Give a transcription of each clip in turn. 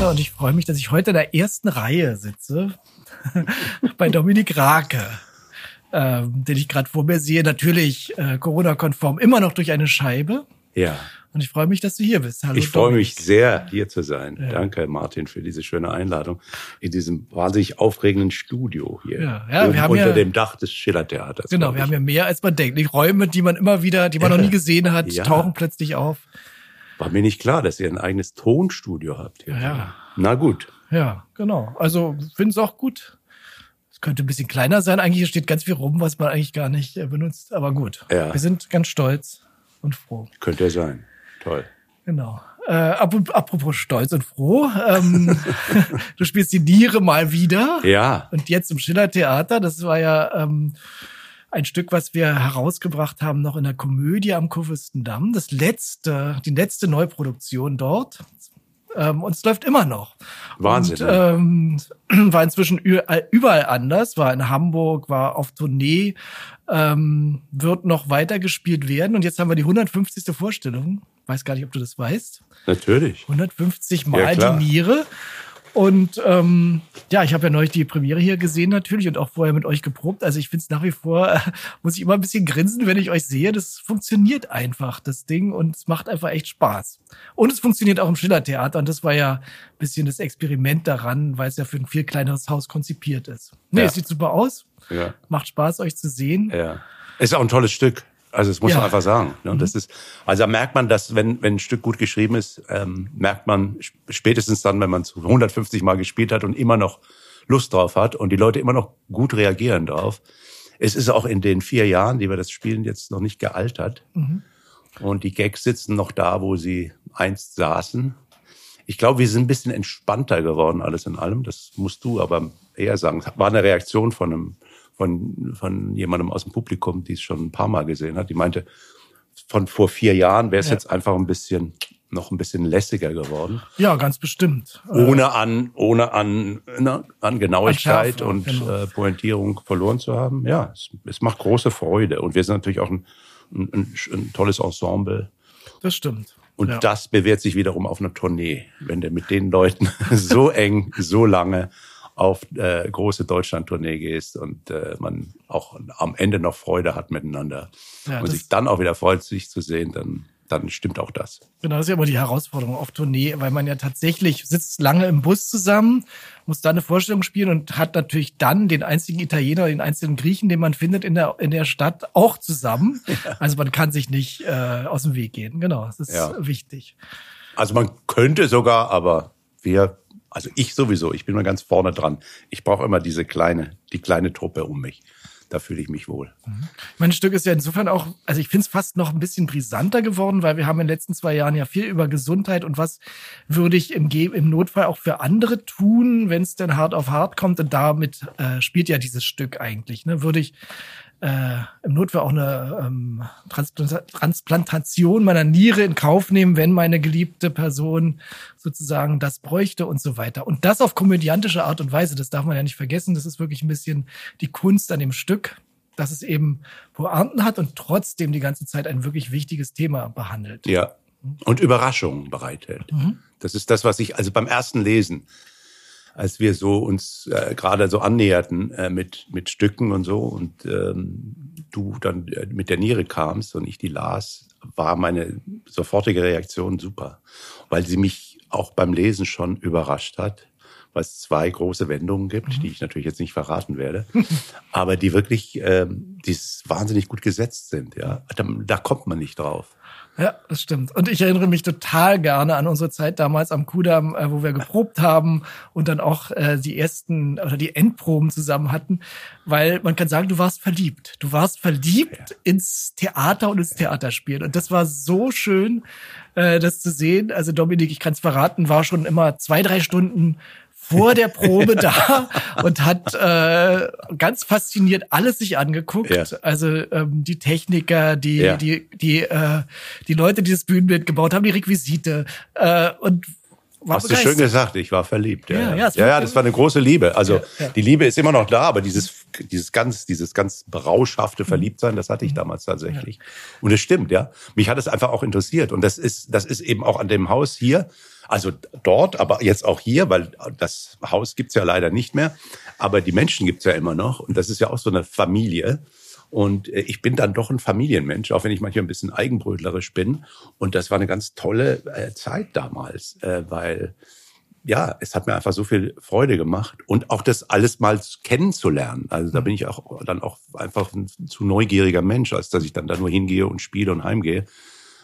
Theater und ich freue mich, dass ich heute in der ersten Reihe sitze bei Dominik Rake, ähm, den ich gerade vor mir sehe. Natürlich äh, Corona-konform, immer noch durch eine Scheibe. Ja. Und ich freue mich, dass du hier bist. Hallo. Ich freue mich sehr, hier zu sein. Ja. Danke, Martin, für diese schöne Einladung in diesem wahnsinnig aufregenden Studio hier. Ja, ja wir haben unter dem Dach des Schiller-Theaters. Genau, wir haben ja mehr als man denkt. Die Räume, die man immer wieder, die man noch nie gesehen hat, ja. tauchen plötzlich auf. War mir nicht klar, dass ihr ein eigenes Tonstudio habt. Hier. Ja. Na gut. Ja, genau. Also finde es auch gut. Es könnte ein bisschen kleiner sein. Eigentlich steht ganz viel rum, was man eigentlich gar nicht äh, benutzt. Aber gut. Ja. Wir sind ganz stolz und froh. Könnte ja sein. Toll. Genau. Äh, apropos stolz und froh, ähm, du spielst die Niere mal wieder. Ja. Und jetzt im Schiller Theater, das war ja ähm, ein Stück, was wir herausgebracht haben, noch in der Komödie am Kurfürstendamm. Das letzte, die letzte Neuproduktion dort. Ähm, und es läuft immer noch. Wahnsinn. Und, ähm, war inzwischen überall anders, war in Hamburg, war auf Tournee, ähm, wird noch weitergespielt werden. Und jetzt haben wir die 150. Vorstellung weiß gar nicht, ob du das weißt. Natürlich. 150 Mal ja, die Niere. Und ähm, ja, ich habe ja neulich die Premiere hier gesehen natürlich und auch vorher mit euch geprobt. Also ich finde es nach wie vor, äh, muss ich immer ein bisschen grinsen, wenn ich euch sehe. Das funktioniert einfach, das Ding, und es macht einfach echt Spaß. Und es funktioniert auch im Schillertheater und das war ja ein bisschen das Experiment daran, weil es ja für ein viel kleineres Haus konzipiert ist. Nee, ja. es sieht super aus. Ja. Macht Spaß, euch zu sehen. Ja. Ist auch ein tolles Stück. Also das muss ja. man einfach sagen. Ne? Mhm. Das ist, also da merkt man, dass wenn, wenn ein Stück gut geschrieben ist, ähm, merkt man spätestens dann, wenn man es 150 Mal gespielt hat und immer noch Lust drauf hat und die Leute immer noch gut reagieren drauf. Es ist auch in den vier Jahren, die wir das spielen, jetzt noch nicht gealtert. Mhm. Und die Gags sitzen noch da, wo sie einst saßen. Ich glaube, wir sind ein bisschen entspannter geworden, alles in allem. Das musst du aber eher sagen. War eine Reaktion von einem von, von jemandem aus dem Publikum, die es schon ein paar Mal gesehen hat. Die meinte, von vor vier Jahren wäre es ja. jetzt einfach ein bisschen noch ein bisschen lässiger geworden. Ja, ganz bestimmt. Ohne an, ohne an, ne, an Genauigkeit und genau. äh, Pointierung verloren zu haben. Ja, es, es, macht große Freude. Und wir sind natürlich auch ein, ein, ein, tolles Ensemble. Das stimmt. Und ja. das bewährt sich wiederum auf einer Tournee, wenn der mit den Leuten so eng, so lange auf äh, große Deutschland-Tournee gehst und äh, man auch am Ende noch Freude hat miteinander ja, und sich dann auch wieder freut, sich zu sehen, dann dann stimmt auch das. Genau, das ist ja immer die Herausforderung auf Tournee, weil man ja tatsächlich sitzt lange im Bus zusammen, muss da eine Vorstellung spielen und hat natürlich dann den einzigen Italiener, den einzigen Griechen, den man findet in der in der Stadt, auch zusammen. Ja. Also man kann sich nicht äh, aus dem Weg gehen. Genau, das ist ja. wichtig. Also man könnte sogar, aber wir also ich sowieso, ich bin mal ganz vorne dran. Ich brauche immer diese kleine, die kleine Truppe um mich. Da fühle ich mich wohl. Mhm. Mein Stück ist ja insofern auch, also ich finde es fast noch ein bisschen brisanter geworden, weil wir haben in den letzten zwei Jahren ja viel über Gesundheit und was würde ich im, im Notfall auch für andere tun, wenn es denn hart auf hart kommt. Und damit äh, spielt ja dieses Stück eigentlich. Ne? Würde ich äh, im Notfall auch eine ähm, Transplantation meiner Niere in Kauf nehmen, wenn meine geliebte Person sozusagen das bräuchte und so weiter. Und das auf komödiantische Art und Weise, das darf man ja nicht vergessen. Das ist wirklich ein bisschen die Kunst an dem Stück, dass es eben Pointen hat und trotzdem die ganze Zeit ein wirklich wichtiges Thema behandelt. Ja. Und Überraschungen bereithält. Mhm. Das ist das, was ich also beim ersten Lesen als wir so uns äh, gerade so annäherten äh, mit mit Stücken und so und ähm, du dann äh, mit der Niere kamst und ich die las, war meine sofortige Reaktion super, weil sie mich auch beim Lesen schon überrascht hat, weil es zwei große Wendungen gibt, mhm. die ich natürlich jetzt nicht verraten werde, aber die wirklich, ähm, die wahnsinnig gut gesetzt sind. Ja, da, da kommt man nicht drauf. Ja, das stimmt. Und ich erinnere mich total gerne an unsere Zeit damals am Kudamm, äh, wo wir geprobt haben und dann auch äh, die ersten oder die Endproben zusammen hatten, weil man kann sagen, du warst verliebt. Du warst verliebt ja. ins Theater und ins Theaterspielen. Und das war so schön, äh, das zu sehen. Also Dominik, ich kann es verraten, war schon immer zwei, drei Stunden vor der Probe da und hat äh, ganz fasziniert alles sich angeguckt. Ja. Also ähm, die Techniker, die ja. die die äh, die Leute, die das Bühnenbild gebaut haben, die Requisite äh, und war Hast du schön gesagt, ich war verliebt. Ja, ja, ja, ja, das war eine große Liebe. Also die Liebe ist immer noch da, aber dieses dieses ganz, dieses ganz berauschhafte Verliebtsein, das hatte ich damals tatsächlich. Und es stimmt, ja. Mich hat es einfach auch interessiert. Und das ist, das ist eben auch an dem Haus hier, also dort, aber jetzt auch hier, weil das Haus gibt's ja leider nicht mehr. Aber die Menschen gibt's ja immer noch. Und das ist ja auch so eine Familie. Und äh, ich bin dann doch ein Familienmensch, auch wenn ich manchmal ein bisschen eigenbrötlerisch bin. Und das war eine ganz tolle äh, Zeit damals, äh, weil ja, es hat mir einfach so viel Freude gemacht und auch das alles mal kennenzulernen. Also da bin ich auch dann auch einfach ein zu neugieriger Mensch, als dass ich dann da nur hingehe und spiele und heimgehe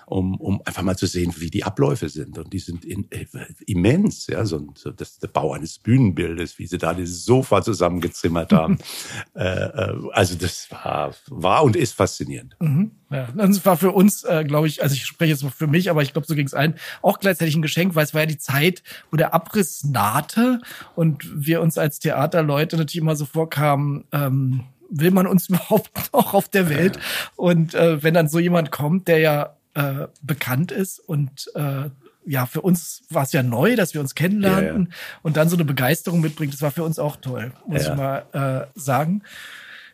um, um einfach mal zu sehen, wie die Abläufe sind. Und die sind in, äh, immens, ja, so, so das, der Bau eines Bühnenbildes, wie sie da dieses Sofa zusammengezimmert haben. äh, äh, also das war, war und ist faszinierend. Mhm. Ja, das war für uns, äh, glaube ich, also ich spreche jetzt für mich, aber ich glaube, so ging es ein, auch gleichzeitig ein Geschenk, weil es war ja die Zeit, wo der Abriss nahte und wir uns als Theaterleute natürlich immer so vorkamen, ähm, will man uns überhaupt noch auf der Welt? Und äh, wenn dann so jemand kommt, der ja äh, bekannt ist und äh, ja, für uns war es ja neu, dass wir uns kennenlernten ja, ja. und dann so eine Begeisterung mitbringt. Das war für uns auch toll, muss ja. ich mal äh, sagen.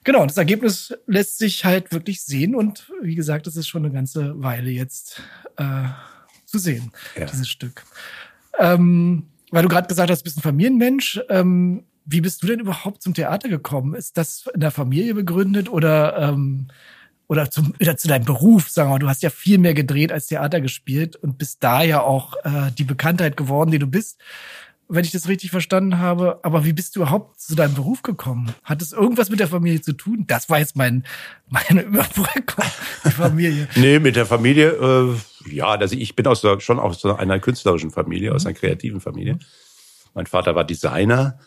Genau, das Ergebnis lässt sich halt wirklich sehen und wie gesagt, das ist schon eine ganze Weile jetzt äh, zu sehen, dieses Stück. Ähm, weil du gerade gesagt hast, du bist ein Familienmensch. Ähm, wie bist du denn überhaupt zum Theater gekommen? Ist das in der Familie begründet oder ähm, oder, zum, oder zu deinem Beruf, sagen wir mal, du hast ja viel mehr gedreht als Theater gespielt und bist da ja auch äh, die Bekanntheit geworden, die du bist, wenn ich das richtig verstanden habe. Aber wie bist du überhaupt zu deinem Beruf gekommen? Hat es irgendwas mit der Familie zu tun? Das war jetzt mein, meine Überbrückung, die Familie. nee, mit der Familie, äh, ja, also ich bin aus der, schon aus einer künstlerischen Familie, mhm. aus einer kreativen Familie. Mein Vater war Designer.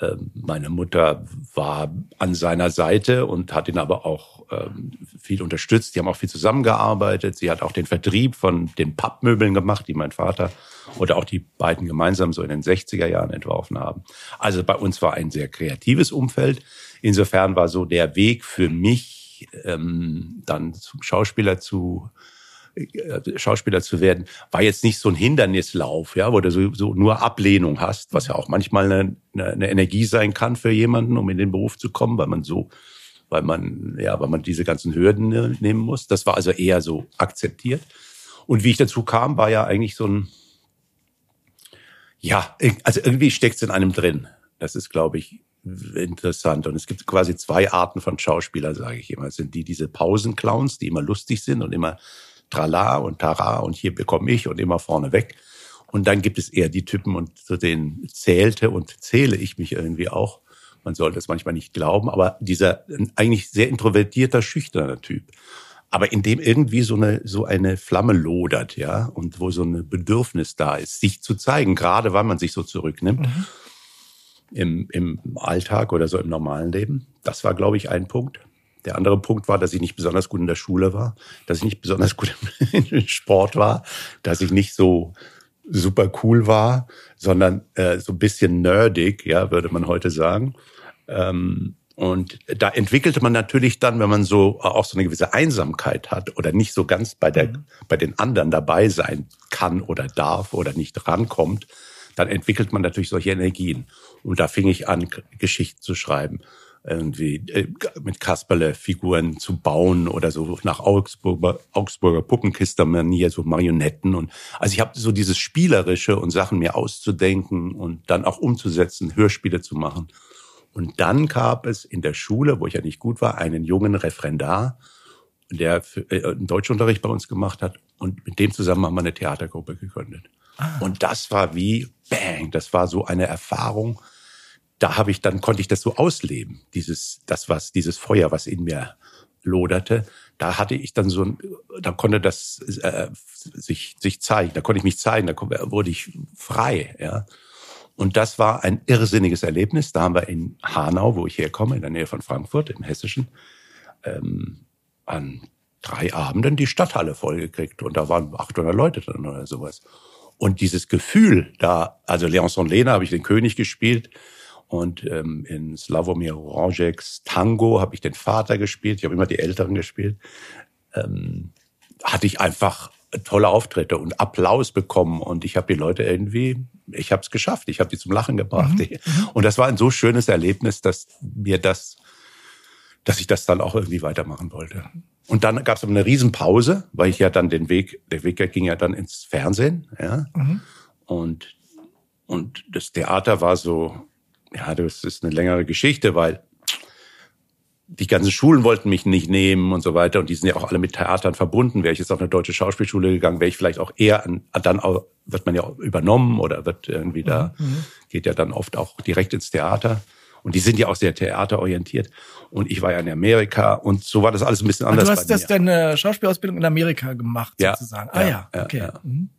Ähm, meine Mutter war an seiner Seite und hat ihn aber auch ähm, viel unterstützt. Die haben auch viel zusammengearbeitet. Sie hat auch den Vertrieb von den Pappmöbeln gemacht, die mein Vater oder auch die beiden gemeinsam so in den 60er Jahren entworfen haben. Also bei uns war ein sehr kreatives Umfeld. Insofern war so der Weg für mich, ähm, dann zum Schauspieler zu Schauspieler zu werden, war jetzt nicht so ein Hindernislauf, ja, wo du so, so nur Ablehnung hast, was ja auch manchmal eine, eine Energie sein kann für jemanden, um in den Beruf zu kommen, weil man so, weil man, ja, weil man diese ganzen Hürden ne, nehmen muss. Das war also eher so akzeptiert. Und wie ich dazu kam, war ja eigentlich so ein, ja, also irgendwie steckt es in einem drin. Das ist, glaube ich, interessant. Und es gibt quasi zwei Arten von Schauspielern, sage ich immer. Es sind die, diese Pausenclowns, die immer lustig sind und immer Trala und Tara und hier bekomme ich und immer vorne weg. Und dann gibt es eher die Typen und zu denen zählte und zähle ich mich irgendwie auch. Man sollte es manchmal nicht glauben, aber dieser eigentlich sehr introvertierter, schüchterner Typ. Aber in dem irgendwie so eine, so eine Flamme lodert, ja, und wo so ein Bedürfnis da ist, sich zu zeigen, gerade weil man sich so zurücknimmt. Mhm. Im, im Alltag oder so im normalen Leben. Das war, glaube ich, ein Punkt. Der andere Punkt war, dass ich nicht besonders gut in der Schule war, dass ich nicht besonders gut im Sport war, dass ich nicht so super cool war, sondern äh, so ein bisschen nerdig, ja, würde man heute sagen. Ähm, und da entwickelte man natürlich dann, wenn man so auch so eine gewisse Einsamkeit hat oder nicht so ganz bei der, mhm. bei den anderen dabei sein kann oder darf oder nicht rankommt, dann entwickelt man natürlich solche Energien. Und da fing ich an, Geschichten zu schreiben irgendwie äh, mit Kasperle Figuren zu bauen oder so nach Augsburger, Augsburger Puppenkiste-Manier, so Marionetten und also ich habe so dieses Spielerische und Sachen mir auszudenken und dann auch umzusetzen, Hörspiele zu machen. Und dann gab es in der Schule, wo ich ja nicht gut war, einen jungen Referendar, der äh, einen Deutschunterricht bei uns gemacht hat und mit dem zusammen haben wir eine Theatergruppe gegründet. Ah. Und das war wie bang, das war so eine Erfahrung, da habe ich dann konnte ich das so ausleben, dieses das was dieses Feuer, was in mir loderte. Da hatte ich dann so ein, da konnte das äh, sich sich zeigen, da konnte ich mich zeigen, da wurde ich frei, ja. Und das war ein irrsinniges Erlebnis. Da haben wir in Hanau, wo ich herkomme, in der Nähe von Frankfurt, im Hessischen, ähm, an drei Abenden die Stadthalle vollgekriegt. Und da waren 800 Leute drin oder sowas. Und dieses Gefühl da, also Leonce und Lena habe ich den König gespielt, und ähm, in Slavomir Rojeks Tango habe ich den Vater gespielt. Ich habe immer die Älteren gespielt. Ähm, hatte ich einfach tolle Auftritte und Applaus bekommen und ich habe die Leute irgendwie, ich habe es geschafft, ich habe die zum Lachen gebracht. Mhm. Und das war ein so schönes Erlebnis, dass mir das dass ich das dann auch irgendwie weitermachen wollte. Und dann gab es eine Riesenpause, weil ich ja dann den Weg, der Weg ging ja dann ins Fernsehen, ja. Mhm. Und, und das Theater war so, ja, das ist eine längere Geschichte, weil die ganzen Schulen wollten mich nicht nehmen und so weiter. Und die sind ja auch alle mit Theatern verbunden. Wäre ich jetzt auf eine deutsche Schauspielschule gegangen, wäre ich vielleicht auch eher an, dann auch, wird man ja übernommen oder wird irgendwie da, mhm. mhm. geht ja dann oft auch direkt ins Theater. Und die sind ja auch sehr theaterorientiert. Und ich war ja in Amerika und so war das alles ein bisschen anders. Aber du hast das deine Schauspielausbildung in Amerika gemacht, ja, sozusagen. Ah ja, ja okay. Ja. Mhm.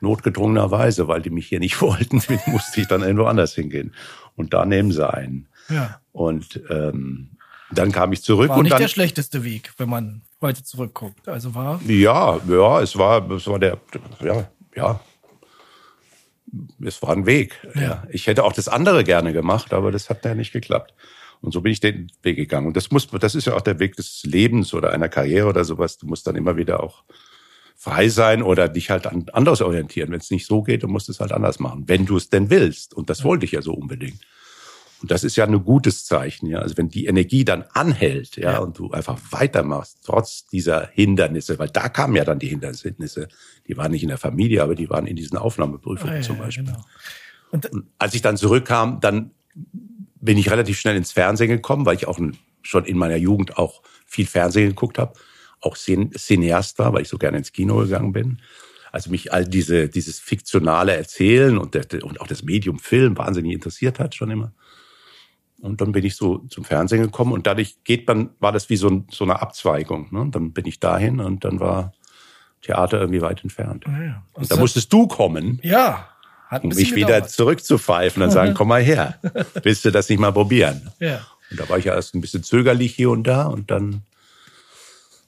Notgedrungenerweise, weil die mich hier nicht wollten, musste ich dann irgendwo anders hingehen. Und da nehmen sie einen. Ja. Und ähm, dann kam ich zurück. War und nicht dann, der schlechteste Weg, wenn man heute zurückguckt. Also war. Ja, ja, es war, es war der, ja, ja. Es war ein Weg. Ja. ja. Ich hätte auch das andere gerne gemacht, aber das hat ja nicht geklappt. Und so bin ich den Weg gegangen. Und das muss, das ist ja auch der Weg des Lebens oder einer Karriere oder sowas. Du musst dann immer wieder auch frei sein oder dich halt anders orientieren. Wenn es nicht so geht, du musst es halt anders machen, wenn du es denn willst. Und das wollte ich ja so unbedingt. Und das ist ja ein gutes Zeichen, ja. Also wenn die Energie dann anhält, ja, ja, und du einfach weitermachst, trotz dieser Hindernisse, weil da kamen ja dann die Hindernisse, die waren nicht in der Familie, aber die waren in diesen Aufnahmeprüfungen ah, zum Beispiel. Genau. Und, und, als ich dann zurückkam, dann bin ich relativ schnell ins Fernsehen gekommen, weil ich auch schon in meiner Jugend auch viel Fernsehen geguckt habe, auch Cineast war, weil ich so gerne ins Kino gegangen bin. Also mich all diese, dieses fiktionale Erzählen und, der, und auch das Medium Film wahnsinnig interessiert hat schon immer. Und dann bin ich so zum Fernsehen gekommen und dadurch geht man, war das wie so, ein, so eine Abzweigung. Ne? Dann bin ich dahin und dann war Theater irgendwie weit entfernt. Ja, ja. Und, und da musstest du kommen. Ja. Hat um mich wieder zurückzupfeifen und sagen, komm mal her. Willst du das nicht mal probieren? Ja. Und da war ich ja erst ein bisschen zögerlich hier und da und dann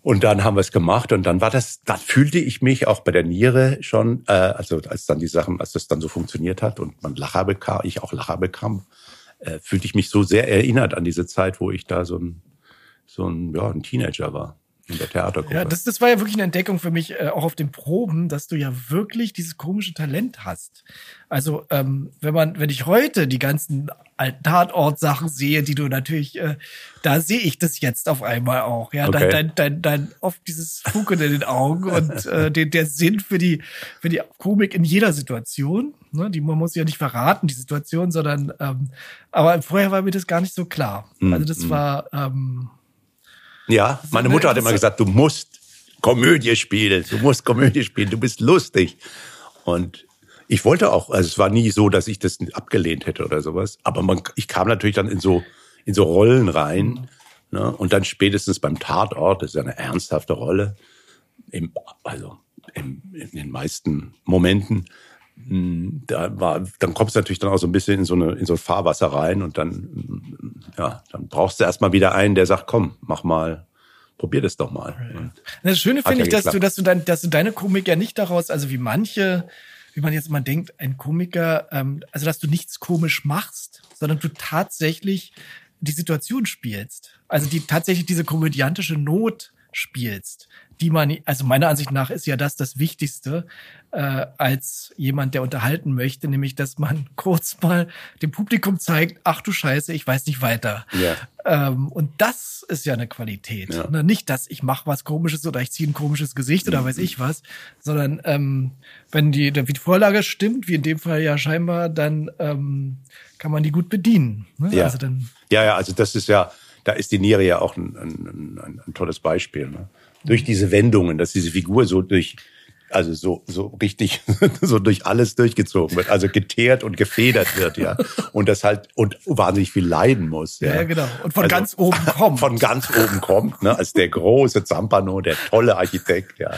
und dann haben wir es gemacht und dann war das, da fühlte ich mich auch bei der Niere schon, äh, also als dann die Sachen, als das dann so funktioniert hat und man Lacher bekam, ich auch Lacher bekam, äh, fühlte ich mich so sehr erinnert an diese Zeit, wo ich da so ein, so ein, ja, ein Teenager war in der Theatergruppe. Ja, das, das war ja wirklich eine Entdeckung für mich, äh, auch auf den Proben, dass du ja wirklich dieses komische Talent hast. Also, ähm, wenn man, wenn ich heute die ganzen alten Tatort-Sachen sehe, die du natürlich, äh, da sehe ich das jetzt auf einmal auch. Ja, okay. dein, dein, dein, oft dieses Funkeln in den Augen und äh, den, der Sinn für die, für die Komik in jeder Situation. Ne? Die, man muss ja nicht verraten, die Situation, sondern ähm, aber vorher war mir das gar nicht so klar. Mm, also das mm. war ähm, ja, meine Mutter hat immer gesagt, du musst Komödie spielen, du musst Komödie spielen, du bist lustig. Und ich wollte auch, also es war nie so, dass ich das abgelehnt hätte oder sowas. Aber man, ich kam natürlich dann in so, in so Rollen rein. Ne? Und dann spätestens beim Tatort, das ist ja eine ernsthafte Rolle, im, also im, in den meisten Momenten, da war, dann kommst du natürlich dann auch so ein bisschen in so eine, in so ein Fahrwasser rein und dann, ja, dann brauchst du erstmal wieder einen, der sagt, komm, mach mal, probier das doch mal. Und das Schöne finde ja ich, dass du, dass du dein, dass du deine Komik ja nicht daraus, also wie manche, wie man jetzt mal denkt, ein Komiker, ähm, also dass du nichts komisch machst, sondern du tatsächlich die Situation spielst. Also die tatsächlich diese komödiantische Not spielst die man, also meiner Ansicht nach ist ja das das Wichtigste äh, als jemand, der unterhalten möchte, nämlich, dass man kurz mal dem Publikum zeigt, ach du Scheiße, ich weiß nicht weiter. Ja. Ähm, und das ist ja eine Qualität. Ja. Ne? Nicht, dass ich mache was Komisches oder ich ziehe ein komisches Gesicht oder mhm. weiß ich was, sondern ähm, wenn die, die Vorlage stimmt, wie in dem Fall ja scheinbar, dann ähm, kann man die gut bedienen. Ne? Ja. Also dann, ja, ja, also das ist ja, da ist die Niere ja auch ein, ein, ein, ein tolles Beispiel. Ne? Durch diese Wendungen, dass diese Figur so durch also so so richtig so durch alles durchgezogen wird, also geteert und gefedert wird, ja, und das halt und wahnsinnig viel leiden muss, ja, ja genau, und von also, ganz oben kommt, von ganz oben kommt, ne, als der große Zampano, der tolle Architekt, ja,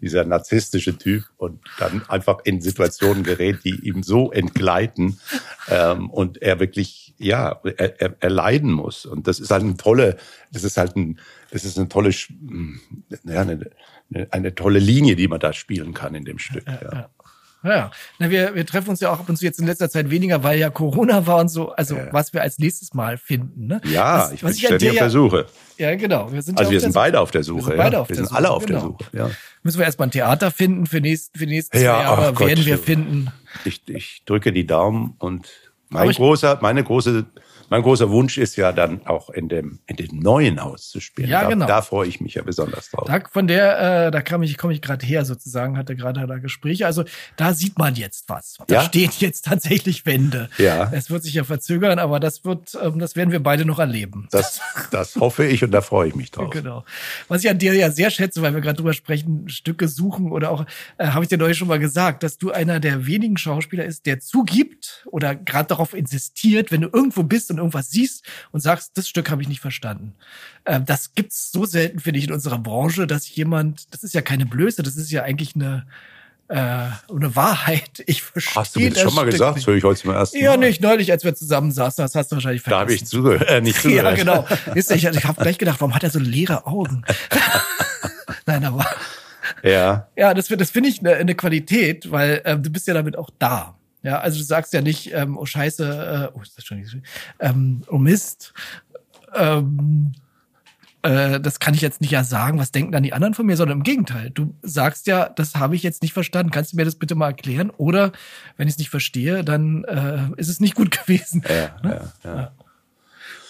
dieser narzisstische Typ und dann einfach in Situationen gerät, die ihm so entgleiten ähm, und er wirklich ja er, er, er leiden muss. Und das ist halt eine tolle, das ist halt ein das ist eine tolle, ja, eine, eine tolle Linie, die man da spielen kann in dem Stück. Ja. ja. Ja, Na, wir, wir treffen uns ja auch ab und zu jetzt in letzter Zeit weniger, weil ja Corona war und so, also ja. was wir als nächstes Mal finden. Ne? Ja, was, ich bin ständig auf der Suche. Ja, genau. Wir sind also wir sind beide auf der Suche. Wir sind, beide auf wir sind Suche, alle auf genau. der Suche. Ja. Müssen wir erstmal ein Theater finden für, nächst, für die nächsten ja, zwei Jahre, werden wir finden. Ich, ich drücke die Daumen und mein großer, meine große mein großer Wunsch ist ja dann auch in dem, in dem neuen Haus zu spielen. Ja, da, genau. Da freue ich mich ja besonders drauf. Da, von der, äh, da kam ich, komme ich gerade her sozusagen, hatte gerade da Gespräche. Also da sieht man jetzt was. Da Ja? stehen jetzt tatsächlich Wände. Ja. Es wird sich ja verzögern, aber das wird, ähm, das werden wir beide noch erleben. Das, das hoffe ich und da freue ich mich drauf. Genau. Was ich an dir ja sehr schätze, weil wir gerade drüber sprechen, Stücke suchen oder auch, äh, habe ich dir neulich schon mal gesagt, dass du einer der wenigen Schauspieler ist, der zugibt oder gerade darauf insistiert, wenn du irgendwo bist und irgendwas siehst und sagst, das Stück habe ich nicht verstanden. Ähm, das gibt's so selten, finde ich, in unserer Branche, dass jemand, das ist ja keine Blöße, das ist ja eigentlich eine äh, eine Wahrheit. Ich verstehe Hast du mir das schon mal Stück gesagt? Nicht. höre ich heute zum ersten Ja, Mal. nicht neulich, als wir zusammen saßen, das hast du wahrscheinlich Da vergessen. habe ich zugehört, äh, nicht zugehört. Ja, genau. Wisst ihr, Ich, ich habe gleich gedacht, warum hat er so leere Augen? Nein, aber Ja, ja, das, das finde ich eine, eine Qualität, weil ähm, du bist ja damit auch da. Ja, also du sagst ja nicht, ähm, oh Scheiße, äh, oh, ist das schon nicht so, ähm, oh Mist, ähm, äh, das kann ich jetzt nicht ja sagen, was denken dann die anderen von mir, sondern im Gegenteil. Du sagst ja, das habe ich jetzt nicht verstanden. Kannst du mir das bitte mal erklären? Oder wenn ich es nicht verstehe, dann äh, ist es nicht gut gewesen. ja, ja, ja.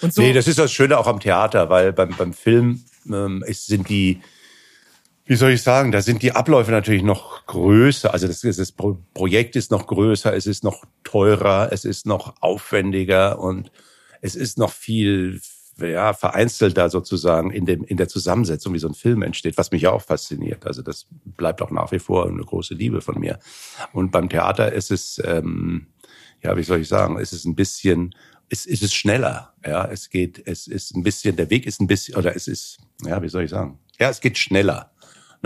Und so, Nee, das ist das Schöne auch am Theater, weil beim, beim Film ähm, ist, sind die, wie soll ich sagen, da sind die Abläufe natürlich noch größer. Also das, das Pro Projekt ist noch größer, es ist noch teurer, es ist noch aufwendiger und es ist noch viel ja, vereinzelter sozusagen in, dem, in der Zusammensetzung, wie so ein Film entsteht, was mich ja auch fasziniert. Also das bleibt auch nach wie vor eine große Liebe von mir. Und beim Theater ist es, ähm, ja, wie soll ich sagen, es ist ein bisschen, es, es ist schneller. Ja, es geht, es ist ein bisschen, der Weg ist ein bisschen, oder es ist, ja, wie soll ich sagen? Ja, es geht schneller.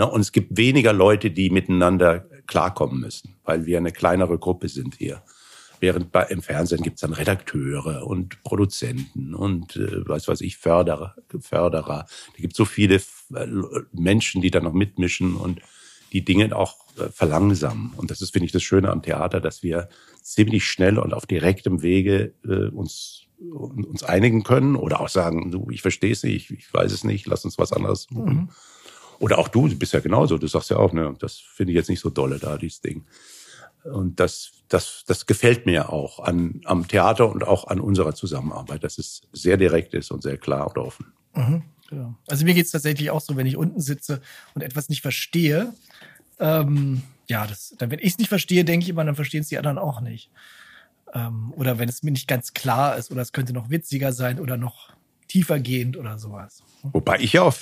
Und es gibt weniger Leute, die miteinander klarkommen müssen, weil wir eine kleinere Gruppe sind hier. Während bei, im Fernsehen gibt's dann Redakteure und Produzenten und äh, was weiß ich, Förderer, Förderer. Da gibt so viele äh, Menschen, die da noch mitmischen und die Dinge auch äh, verlangsamen. Und das ist, finde ich, das Schöne am Theater, dass wir ziemlich schnell und auf direktem Wege äh, uns, uns einigen können oder auch sagen, du, ich verstehe es nicht, ich weiß es nicht, lass uns was anderes suchen. Oder auch du, du bist ja genauso, du sagst ja auch, ne, das finde ich jetzt nicht so dolle da, dieses Ding. Und das, das, das gefällt mir auch an, am Theater und auch an unserer Zusammenarbeit, dass es sehr direkt ist und sehr klar und offen. Genau. Also mir geht's tatsächlich auch so, wenn ich unten sitze und etwas nicht verstehe. Ähm, ja, das, dann, wenn ich es nicht verstehe, denke ich immer, dann verstehen es die anderen auch nicht. Ähm, oder wenn es mir nicht ganz klar ist oder es könnte noch witziger sein oder noch tiefergehend oder sowas. Wobei ich ja auch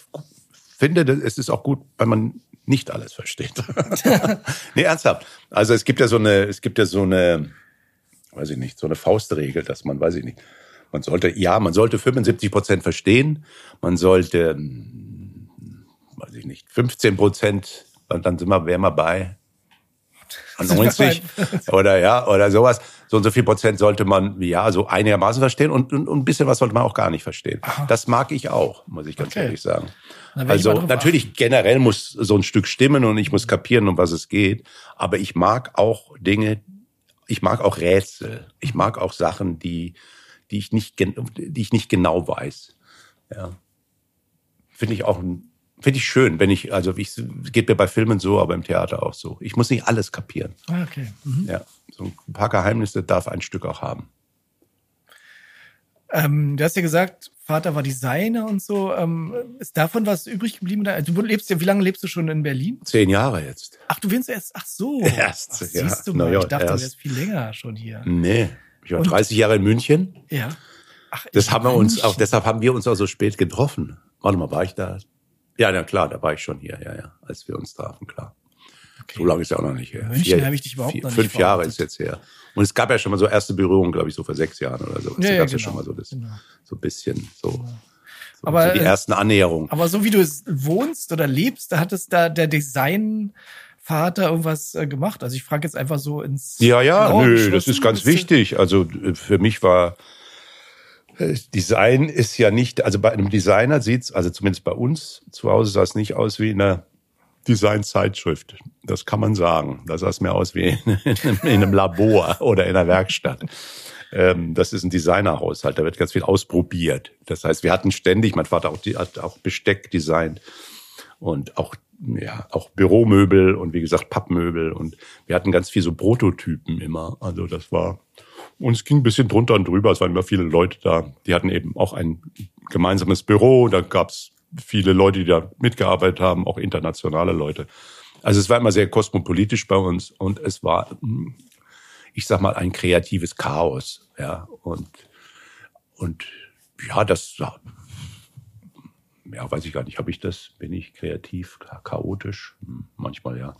finde, es ist auch gut, wenn man nicht alles versteht. nee, ernsthaft. Also es gibt ja so eine, es gibt ja so eine, weiß ich nicht, so eine Faustregel, dass man, weiß ich nicht, man sollte, ja, man sollte 75 Prozent verstehen, man sollte, hm, weiß ich nicht, 15 Prozent, dann sind wir, wären wir bei 90 oder ja, oder sowas. So und so viel Prozent sollte man, ja, so einigermaßen verstehen und, und, und ein bisschen was sollte man auch gar nicht verstehen. Das mag ich auch, muss ich ganz Okay. ehrlich sagen. Also natürlich generell muss so ein Stück stimmen und ich muss kapieren, um was es geht. Aber ich mag auch Dinge, ich mag auch Rätsel. Ich mag auch Sachen, die, die ich nicht, die ich nicht genau weiß. Ja. Finde ich auch, ein- finde ich schön, wenn ich, also ich, geht mir bei Filmen so, aber im Theater auch so. Ich muss nicht alles kapieren. Ah, Okay. Mhm. Ja. So ein paar Geheimnisse darf ein Stück auch haben. Ähm, du hast ja gesagt, Vater war Designer und so. Ähm, ist davon was übrig geblieben? Da- Du lebst ja, wie lange lebst du schon in Berlin? Zehn Jahre jetzt. Ach, du willst erst, ach so. Erst, ach, ja. siehst du mal, ja, ich dachte, du wärst viel länger schon hier. Nee. Ich war Und- 30 Jahre in München. Ja. Ach, Das haben wir uns auch, deshalb haben wir uns auch so spät getroffen. Warte mal, war ich da? Ja, na klar, da war ich schon hier, ja, ja, als wir uns trafen, klar. Okay. So lange ist ja auch noch nicht her. München habe ich dich überhaupt noch nicht Fünf Jahre ist jetzt her. Und es gab ja schon mal so erste Berührungen, glaube ich, so vor sechs Jahren oder so. Ja, da ja, gab's ja genau. schon mal so das, Genau. so ein bisschen, so, so, Aber, so die äh, ersten Annäherungen. Aber so wie du es wohnst oder lebst, da hat es da der Designvater irgendwas äh, gemacht. Also ich frage jetzt einfach so ins. Ja, ja, nö, das ist ganz wichtig. Also äh, für mich war Design ist ja nicht, also bei einem Designer sieht's, also zumindest bei uns zu Hause sah es nicht aus wie in einer Designzeitschrift. Das kann man sagen. Da sah es mehr aus wie in, in, einem- in einem Labor oder in einer Werkstatt. Ähm, das ist ein Designerhaushalt, da wird ganz viel ausprobiert. Das heißt, wir hatten ständig, mein Vater auch, hat auch Besteck designt und auch ja, auch Büromöbel und wie gesagt Pappmöbel und wir hatten ganz viel so Prototypen immer. Also das war, und es ging ein bisschen drunter und drüber. Es waren immer viele Leute da. Die hatten eben auch ein gemeinsames Büro. Da gab es viele Leute, die da mitgearbeitet haben, auch internationale Leute. Also es war immer sehr kosmopolitisch bei uns und es war, ich sag mal, ein kreatives Chaos. Ja, und, und ja, das, ja, weiß ich gar nicht, habe ich das? Bin ich kreativ, chaotisch? Hm, manchmal ja.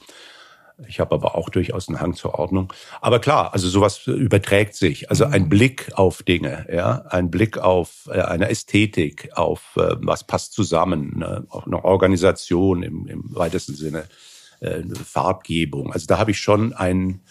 Ich habe aber auch durchaus einen Hang zur Ordnung. Aber klar, also sowas überträgt sich. Also ein mhm. Blick auf Dinge, ja, ein Blick auf äh, eine Ästhetik, auf äh, was passt zusammen, ne? auch eine Organisation im, im weitesten Sinne, äh, Farbgebung. Also da habe ich schon ein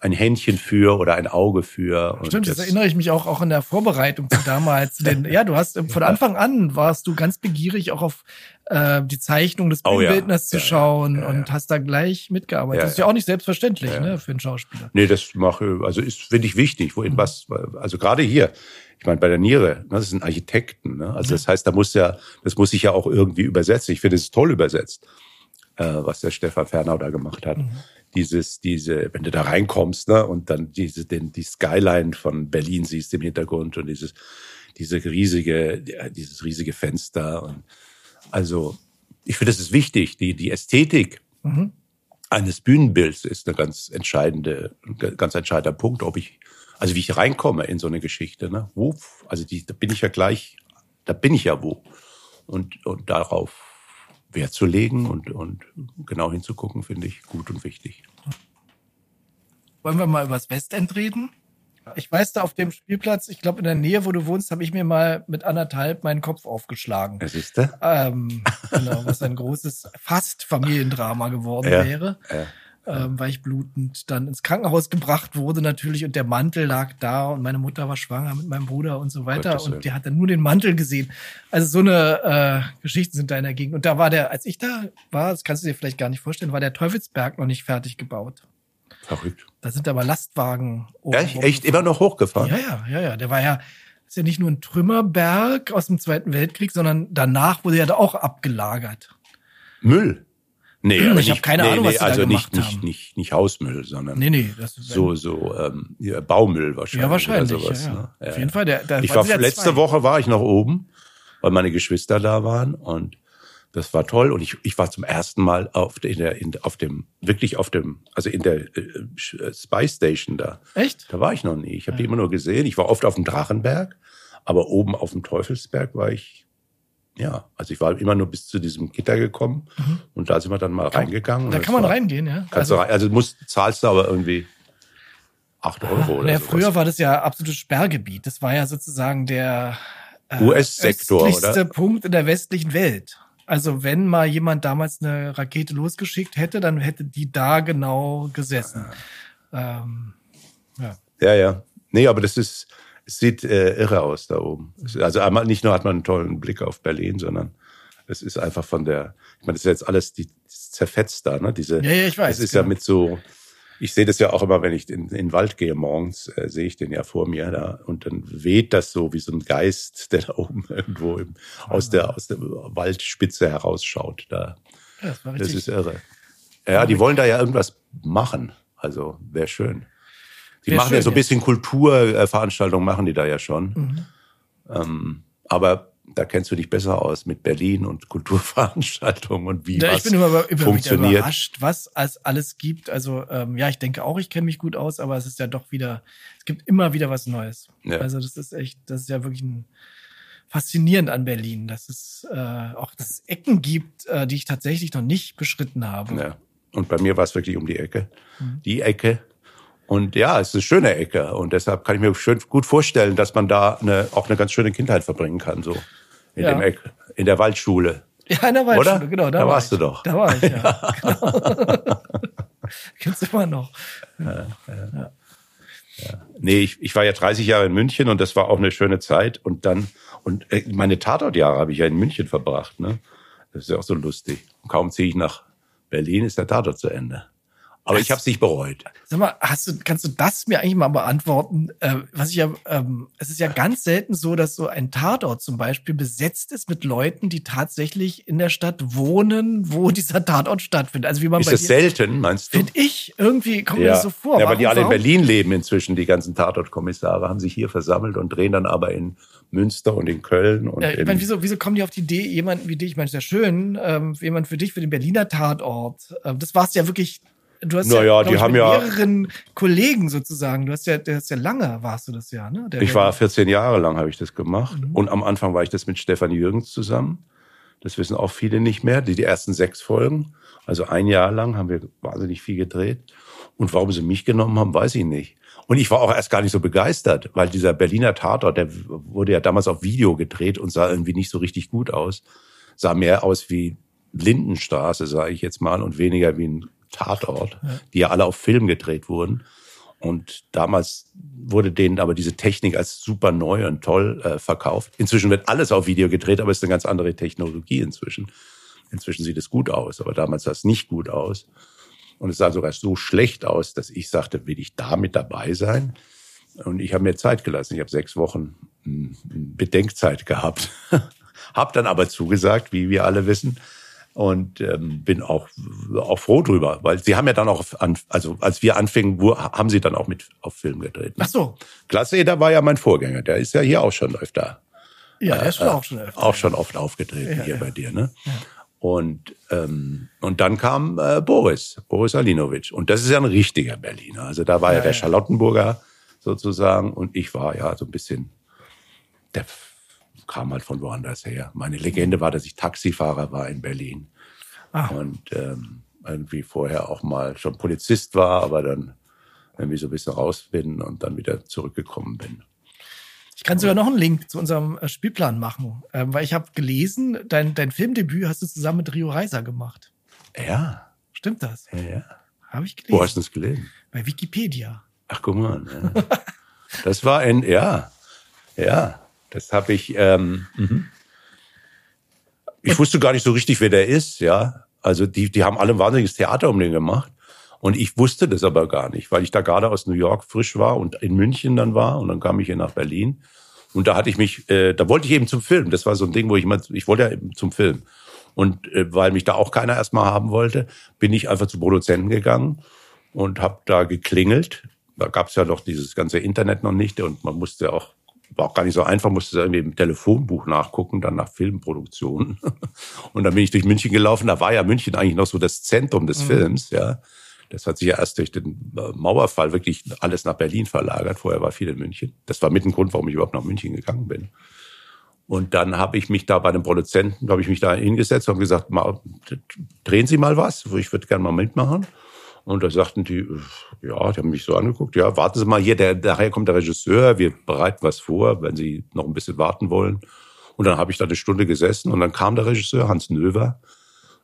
ein Händchen für oder ein Auge für. Stimmt, das, erinnere ich mich auch, auch in der Vorbereitung zu damals. denn, ja, du hast von Anfang an warst du ganz begierig auch auf äh, die Zeichnung des oh, Bildners ja. zu ja, schauen ja, und hast da gleich mitgearbeitet. das ist ja auch nicht selbstverständlich ne, für einen Schauspieler. Nee, das mache, also ist, finde ich wichtig, wo in mhm. was, also gerade hier, ich meine, bei der Niere, ne, das sind Architekten, ne? Also das heißt, da muss ja, das muss sich ja auch irgendwie übersetzen. Ich finde es toll übersetzt, äh, was der Stefan Fernau da gemacht hat. Mhm dieses, diese, wenn du da reinkommst, ne, und dann diese, den, die Skyline von Berlin siehst im Hintergrund und dieses, diese riesige, dieses riesige Fenster und also, ich finde, das ist wichtig. Die, die Ästhetik mhm. eines Bühnenbilds ist eine ganz entscheidende, ein ganz entscheidender Punkt, ob ich, also wie ich reinkomme in so eine Geschichte, ne, wo, also die, da bin ich ja gleich, da bin ich ja wo. Und, und darauf Wert zu legen und, und genau hinzugucken, finde ich gut und wichtig. Wollen wir mal über das Westend reden? Ich weiß da auf dem Spielplatz, ich glaube in der Nähe, wo du wohnst, habe ich mir mal mit anderthalb meinen Kopf aufgeschlagen. Was ist das? Ähm, genau, was ein großes fast Familiendrama geworden ja, wäre. Ja ähm, weil ich blutend dann ins Krankenhaus gebracht wurde natürlich und der Mantel lag da und meine Mutter war schwanger mit meinem Bruder und so weiter Gottes und die hat dann nur den Mantel gesehen. Also so eine äh, Geschichten sind da in der Gegend. Und da war der, als ich da war, das kannst du dir vielleicht gar nicht vorstellen, war der Teufelsberg noch nicht fertig gebaut. Verrückt. Da sind aber Lastwagen. Ja, echt immer noch hochgefahren. Ja, ja, ja, ja. Der war ja, ist ja nicht nur ein Trümmerberg aus dem Zweiten Weltkrieg, sondern danach wurde er da auch abgelagert. Müll. Nee, aber ich habe keine nee, Ahnung, was nee, also nicht, nicht, nicht, nicht Hausmüll, sondern nee, nee, das ist so, so ähm, ja, Baumüll wahrscheinlich. Ja, wahrscheinlich. Sowas, ja, ja. Ne? Auf jeden Fall. Der, der ich war letzte zwei. Woche war ich noch oben, weil meine Geschwister da waren und das war toll und ich, ich war zum ersten Mal auf der, in der in, auf dem wirklich auf dem also in der äh, äh Spy Station da. Echt? Da war ich noch nie. Ich habe die immer nur gesehen. Ich war oft auf dem Drachenberg, aber oben auf dem Teufelsberg war ich ja, also ich war immer nur bis zu diesem Gitter gekommen mhm. und da sind wir dann mal kann, reingegangen. Da kann man war, reingehen, ja. Kannst also, du rein, also musst, zahlst du aber irgendwie acht Euro ah, oder so. Früher war das ja absolutes Sperrgebiet. Das war ja sozusagen der äh, US-Sektor, oder? Punkt in der westlichen Welt. Also wenn mal jemand damals eine Rakete losgeschickt hätte, dann hätte die da genau gesessen. Ja, ähm, ja. ja. ja. Nee, aber das ist, es sieht äh, irre aus da oben. Also einmal nicht nur hat man einen tollen Blick auf Berlin, sondern es ist einfach von der, ich meine, das ist jetzt alles die zerfetzt da, ne? Diese, ja, ja, ich weiß. Es ist genau. ja mit so, ich sehe das ja auch immer, wenn ich in, in den Wald gehe morgens, äh, sehe ich den ja vor mir da und dann weht das so wie so ein Geist, der da oben irgendwo im, aus der aus der Waldspitze herausschaut. Da, ja, das, war richtig. das ist irre. Ja, die wollen da ja irgendwas machen. Also wäre schön. Die machen schön, ja so ein bisschen Kulturveranstaltungen, machen die da ja schon. Mhm. Ähm, aber da kennst du dich besser aus mit Berlin und Kulturveranstaltungen und wie ja, was ich bin immer, immer funktioniert. überrascht, was es alles gibt. Also ähm, ja, ich denke auch, ich kenne mich gut aus, aber es ist ja doch wieder, es gibt immer wieder was Neues. Ja. Also das ist echt, das ist ja wirklich ein, faszinierend an Berlin, dass es äh, auch dass es Ecken gibt, äh, die ich tatsächlich noch nicht beschritten habe. Ja. Und bei mir war es wirklich um die Ecke. Mhm. Die Ecke, und ja, es ist eine schöne Ecke. Und deshalb kann ich mir schön, gut vorstellen, dass man da eine, auch eine ganz schöne Kindheit verbringen kann, so in ja. dem Eck, in der Waldschule. Ja, in der Waldschule, Oder? genau. Da, da war warst ich. du doch. Da war ich, ja. Genau. Du immer noch. Ja, ja. Ja. Nee, ich, ich war ja 30 Jahre in München und das war auch eine schöne Zeit. Und dann, und äh, meine Tatortjahre habe ich ja in München verbracht. Ne? Das ist ja auch so lustig. Und kaum ziehe ich nach Berlin, ist der Tatort zu Ende. Aber ich habe es nicht bereut. Sag mal, hast du, kannst du das mir eigentlich mal beantworten? Äh, was ich ja, ähm, es ist ja ganz selten so, dass so ein Tatort zum Beispiel besetzt ist mit Leuten, die tatsächlich in der Stadt wohnen, wo dieser Tatort stattfindet. Also wie man ist bei das selten, meinst du? Finde ich irgendwie kommt mir das so vor. Ja, weil die alle in? Berlin leben inzwischen. Die ganzen Tatortkommissare haben sich hier versammelt und drehen dann aber in Münster und in Köln und Ja, ich in, meine, wieso, wieso kommen die auf die Idee, jemanden wie dich, ich meine, ist ja schön, ähm, jemand für dich, für den Berliner Tatort. Ähm, das war's ja wirklich, du hast Na ja, die ich, haben mit ja- mehreren Kollegen sozusagen. Du hast ja, du hast ja lange warst du das ja, ne? Der Ich war 14 Jahre lang, habe ich das gemacht. Und am Anfang war ich das mit Stefan Jürgens zusammen. Das wissen auch viele nicht mehr. Die, die ersten sechs Folgen, also ein Jahr lang, haben wir wahnsinnig viel gedreht. Und warum sie mich genommen haben, weiß ich nicht. Und ich war auch erst gar nicht so begeistert, weil dieser Berliner Tatort, der wurde ja damals auf Video gedreht und sah irgendwie nicht so richtig gut aus. Sah mehr aus wie Lindenstraße, sage ich jetzt mal, und weniger wie ein Tatort, die ja alle auf Film gedreht wurden. Und damals wurde denen aber diese Technik als super neu und toll äh, verkauft. Inzwischen wird alles auf Video gedreht, aber es ist eine ganz andere Technologie inzwischen. Inzwischen sieht es gut aus, aber damals sah es nicht gut aus. Und es sah sogar so schlecht aus, dass ich sagte, will ich da mit dabei sein? Und ich habe mir Zeit gelassen. Ich habe sechs Wochen mm, Bedenkzeit gehabt. hab dann aber zugesagt, wie wir alle wissen. Und ähm, bin auch, auch froh drüber, weil sie haben ja dann auch, an, also als wir anfingen, wo- haben sie dann auch mit auf Film gedreht. Ach so. Klasse, war ja mein Vorgänger. Der ist ja hier auch schon öfter Ja, der ist schon auch schon öfter. auch schon oft aufgetreten Ja, hier ja. bei dir, ne? Und ähm, und dann kam äh, Boris, Boris Alinovic. Und das ist ja ein richtiger Berliner. Also da war ja, Ja, der ja. Charlottenburger sozusagen und ich war ja so ein bisschen, der kam halt von woanders her. Meine Legende war, dass ich Taxifahrer war in Berlin Ah. und ähm, irgendwie vorher auch mal schon Polizist war, aber dann irgendwie so ein bisschen raus bin und dann wieder zurückgekommen bin. Ich kann sogar noch einen Link zu unserem äh, Spielplan machen, ähm, weil ich habe gelesen, dein, dein Filmdebüt hast du zusammen mit Rio Reiser gemacht. Ja, Stimmt das? ja, ja. Habe ich Wo hast gelesen. du es gelesen? Bei Wikipedia. Ach, guck mal. Ja. Das war ein, ja, ja, das habe ich, ähm, mhm. ich wusste gar nicht so richtig, wer der ist, ja. Also die, die haben alle ein wahnsinniges Theater um den gemacht. Und ich wusste das aber gar nicht, weil ich da gerade aus New York frisch war und in München dann war und dann kam ich hier nach Berlin. Und da hatte ich mich, äh, da wollte ich eben zum Film. Das war so ein Ding, wo ich immer, ich wollte ja eben zum Film. Und äh, weil mich da auch keiner erstmal haben wollte, bin ich einfach zu Produzenten gegangen und habe da geklingelt. Da gab es ja noch dieses ganze Internet noch nicht und man musste auch, war auch gar nicht so einfach, musste irgendwie im Telefonbuch nachgucken, dann nach Filmproduktionen. Und dann bin ich durch München gelaufen. Da war ja München eigentlich noch so das Zentrum des Films, ja. Das hat sich ja erst durch den äh, Mauerfall wirklich alles nach Berlin verlagert. Vorher war viel in München. Das war mit ein Grund, warum ich überhaupt nach München gegangen bin. Und dann habe ich mich da bei den Produzenten, habe ich mich da hingesetzt und gesagt, mal, drehen Sie mal was, ich würde gerne mal mitmachen. Und da sagten die, ja, die haben mich so angeguckt, ja, warten Sie mal hier, der, daher kommt der Regisseur, wir bereiten was vor, wenn Sie noch ein bisschen warten wollen. Und dann habe ich da eine Stunde gesessen und dann kam der Regisseur, Hans Növer,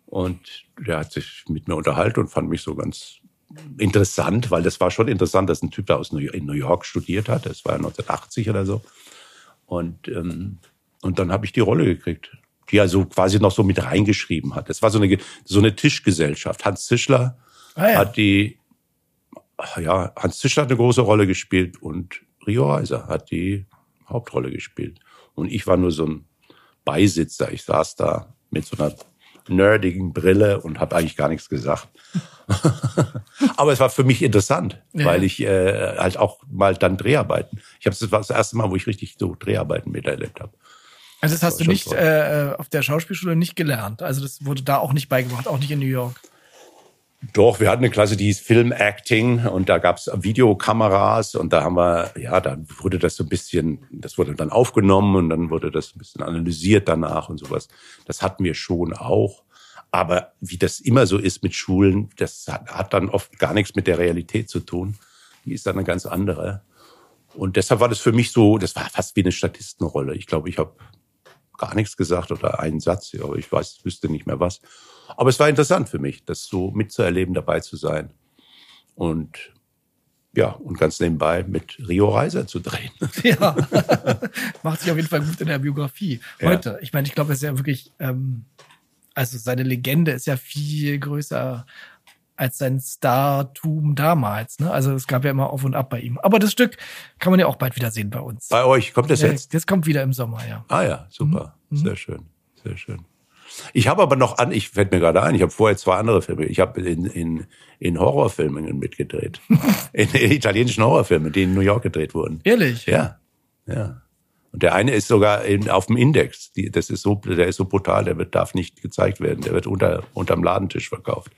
und der hat sich mit mir unterhalten und fand mich so ganz interessant, weil das war schon interessant, dass ein Typ da aus New in New York studiert hat. Das war ja 1980 oder so. Und, ähm, und dann habe ich die Rolle gekriegt, die er so quasi noch so mit reingeschrieben hat. Das war so eine, so eine Tischgesellschaft. Hans Zischler Ah, ja. hat die, ja, Hans Zischler hat eine große Rolle gespielt und Rio Reiser hat die Hauptrolle gespielt. Und ich war nur so ein Beisitzer. Ich saß da mit so einer nerdigen Brille und habe eigentlich gar nichts gesagt. Aber es war für mich interessant, Ja. weil ich äh, halt auch mal dann Dreharbeiten. Ich habe das war das erste Mal, wo ich richtig so Dreharbeiten miterlebt habe. Also das hast war du nicht toll. äh, auf der Schauspielschule nicht gelernt. Also das wurde da auch nicht beigebracht, auch nicht in New York. Doch, wir hatten eine Klasse, die hieß Film Acting und da gab's Videokameras und da haben wir, ja, da wurde das so ein bisschen, das wurde dann aufgenommen und dann wurde das ein bisschen analysiert danach und sowas. Das hatten wir schon auch. Aber wie das immer so ist mit Schulen, das hat, hat dann oft gar nichts mit der Realität zu tun. Die ist dann eine ganz andere. Und deshalb war das für mich so, das war fast wie eine Statistenrolle. Ich glaube, ich habe gar nichts gesagt oder einen Satz, aber ich weiß, wüsste nicht mehr was. Aber es war interessant für mich, das so mitzuerleben, dabei zu sein. Und ja, und ganz nebenbei mit Rio Reiser zu drehen. Ja, macht sich auf jeden Fall gut in der Biografie. Ja. Heute, ich meine, ich glaube, es ist ja wirklich, ähm, also seine Legende ist ja viel größer als sein Startum damals. Ne? Also es gab ja immer auf und ab bei ihm. Aber das Stück kann man ja auch bald wieder sehen bei uns. Bei euch kommt das jetzt? Das kommt wieder im Sommer, ja. Ah ja, super, mhm. sehr schön, sehr schön. Ich habe aber noch an, ich fällt mir gerade ein, ich habe vorher zwei andere Filme. Ich habe in, in, in Horrorfilmen mitgedreht. in, in italienischen Horrorfilmen, die in New York gedreht wurden. Ehrlich? Ja, ja. Und der eine ist sogar in, auf dem Index. Die, das ist so, der ist so brutal, der wird, darf nicht gezeigt werden. Der wird unter, unterm Ladentisch verkauft.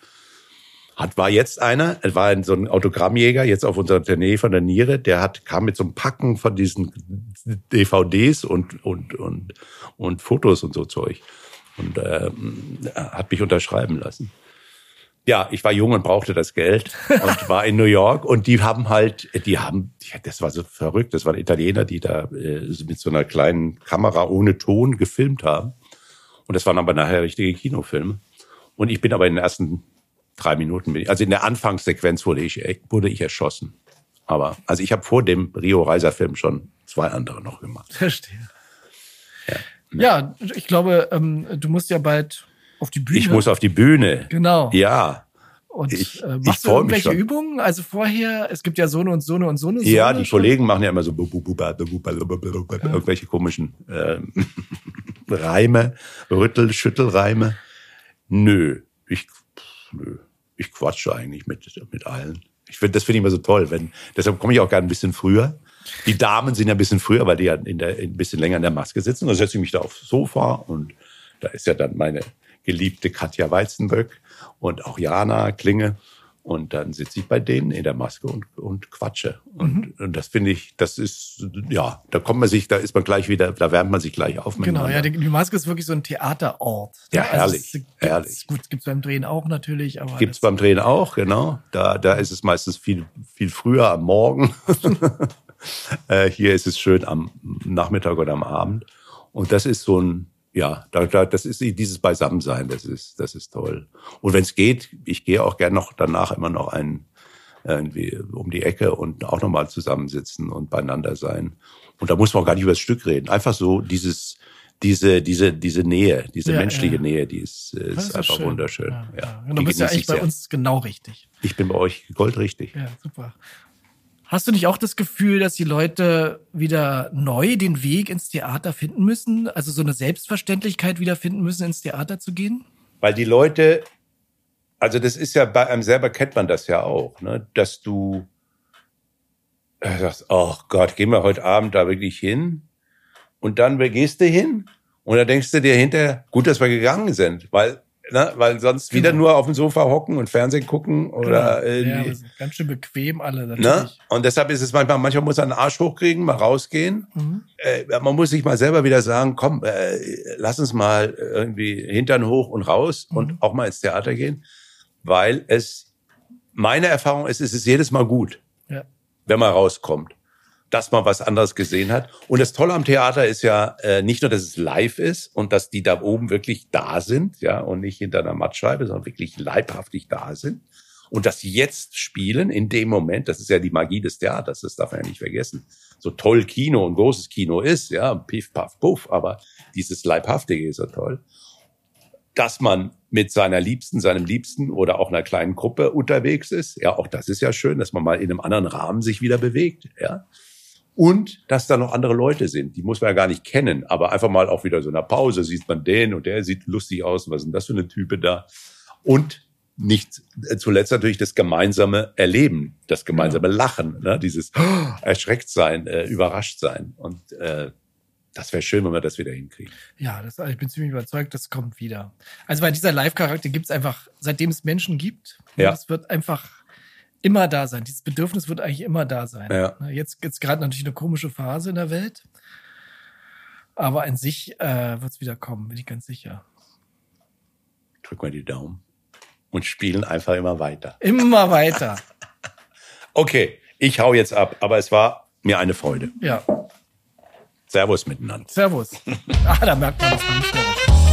Hat, war jetzt einer, war so ein Autogrammjäger, jetzt auf unserer Tournee von der Niere, der hat, kam mit so einem Packen von diesen DVDs und, und, und, und Fotos und so Zeug. Und äh, hat mich unterschreiben lassen. Ja, ich war jung und brauchte das Geld und war in New York. Und die haben halt, die haben, das war so verrückt, das waren Italiener, die da äh, mit so einer kleinen Kamera ohne Ton gefilmt haben. Und das waren aber nachher richtige Kinofilme. Und ich bin aber in den ersten drei Minuten, also in der Anfangssequenz wurde ich, wurde ich erschossen. Aber also ich habe vor dem Rio Reiser Film schon zwei andere noch gemacht. Verstehe. Ja, ich glaube, ähm, du musst ja bald auf die Bühne. Ich muss auf die Bühne. Genau. Ja. Und ich, äh, machst ich du irgendwelche Übungen? Also vorher, es gibt ja so eine und so eine und so eine. Ja, die. Kollegen machen ja immer so irgendwelche komischen äh, Reime, Rüttel, Schüttelreime. Nö, ich, nö, ich quatsche eigentlich mit, mit allen. Ich finde, das finde ich immer so toll. Wenn, deshalb komme ich auch gerne ein bisschen früher. Die Damen sind ja ein bisschen früher, weil die ja in der, ein bisschen länger in der Maske sitzen. Da setze ich mich da aufs Sofa und da ist ja dann meine geliebte Katja Weizenböck und auch Jana Klinge. Und dann sitze ich bei denen in der Maske und, und quatsche. Und, mhm. und das finde ich, das ist, ja, da kommt man sich, da ist man gleich wieder, da wärmt man sich gleich auf. Genau, ja, die, die Maske ist wirklich so ein Theaterort. Ja, also herrlich, es, herrlich. Gut, gibt's beim Drehen auch natürlich, aber. Gibt's beim Drehen auch, genau. Da, da ist es meistens viel, viel früher am Morgen. äh, hier ist es schön am Nachmittag oder am Abend. Und das ist so ein, ja, da, da, das ist dieses Beisammensein, das ist, das ist toll. Und wenn es geht, ich gehe auch gern noch danach immer noch ein, irgendwie um die Ecke und auch nochmal zusammensitzen und beieinander sein. Und da muss man auch gar nicht über das Stück reden. Einfach so dieses, diese, diese, diese Nähe, diese ja, menschliche ja. Nähe, die ist, ist, ist einfach schön. wunderschön. Ja, ja. ja. Du bist ja eigentlich bei uns genau richtig. Ich bin bei euch goldrichtig. Ja, super. Hast du nicht auch das Gefühl, dass die Leute wieder neu den Weg ins Theater finden müssen? Also so eine Selbstverständlichkeit wieder finden müssen, ins Theater zu gehen? Weil die Leute, also das ist ja bei einem selber kennt man das ja auch, ne? dass du äh, sagst, oh Gott, gehen wir heute Abend da wirklich hin? Und dann gehst du hin und dann denkst du dir hinterher, gut, dass wir gegangen sind, weil ne? weil sonst genau. wieder nur auf dem Sofa hocken und Fernsehen gucken oder genau. ja, ganz schön bequem alle natürlich. Ne? Und deshalb ist es manchmal, manchmal muss man einen Arsch hochkriegen, mal rausgehen. Mhm. Äh, man muss sich mal selber wieder sagen, komm, äh, lass uns mal irgendwie Hintern hoch und raus mhm. und auch mal ins Theater gehen, weil es meine Erfahrung ist, es ist jedes Mal gut, ja. wenn man rauskommt dass man was anderes gesehen hat. Und das Tolle am Theater ist ja äh, nicht nur, dass es live ist und dass die da oben wirklich da sind, ja, und nicht hinter einer Mattscheibe, sondern wirklich leibhaftig da sind. Und dass sie jetzt spielen in dem Moment, das ist ja die Magie des Theaters, das darf man ja nicht vergessen. So toll Kino und großes Kino ist, ja, piff, paff, puff, aber dieses Leibhaftige ist so toll. Dass man mit seiner Liebsten, seinem Liebsten oder auch einer kleinen Gruppe unterwegs ist, ja, auch das ist ja schön, dass man mal in einem anderen Rahmen sich wieder bewegt, ja und dass da noch andere Leute sind. Die muss man ja gar nicht kennen, aber einfach mal auch wieder so in einer Pause sieht man den und der sieht lustig aus. Was ist denn das für eine Type da? Und nicht zuletzt natürlich das gemeinsame Erleben, das gemeinsame Lachen, ne? dieses erschreckt sein, äh, überrascht sein. Und äh, das wäre schön, wenn wir das wieder hinkriegen. Ja, das, ich bin ziemlich überzeugt, das kommt wieder. Also weil dieser Live-Charakter gibt es einfach, seitdem es Menschen gibt. Ja. Das wird einfach immer da sein. Dieses Bedürfnis wird eigentlich immer da sein. Ja. Ne, jetzt gibt's gerade natürlich eine komische Phase in der Welt. Aber an sich äh, wird es wieder kommen, bin ich ganz sicher. Drück mal die Daumen. Und spielen einfach immer weiter. Immer weiter. okay, ich hau jetzt ab, aber es war mir eine Freude. Ja. Servus miteinander. Servus. ah, da merkt man das nicht mehr.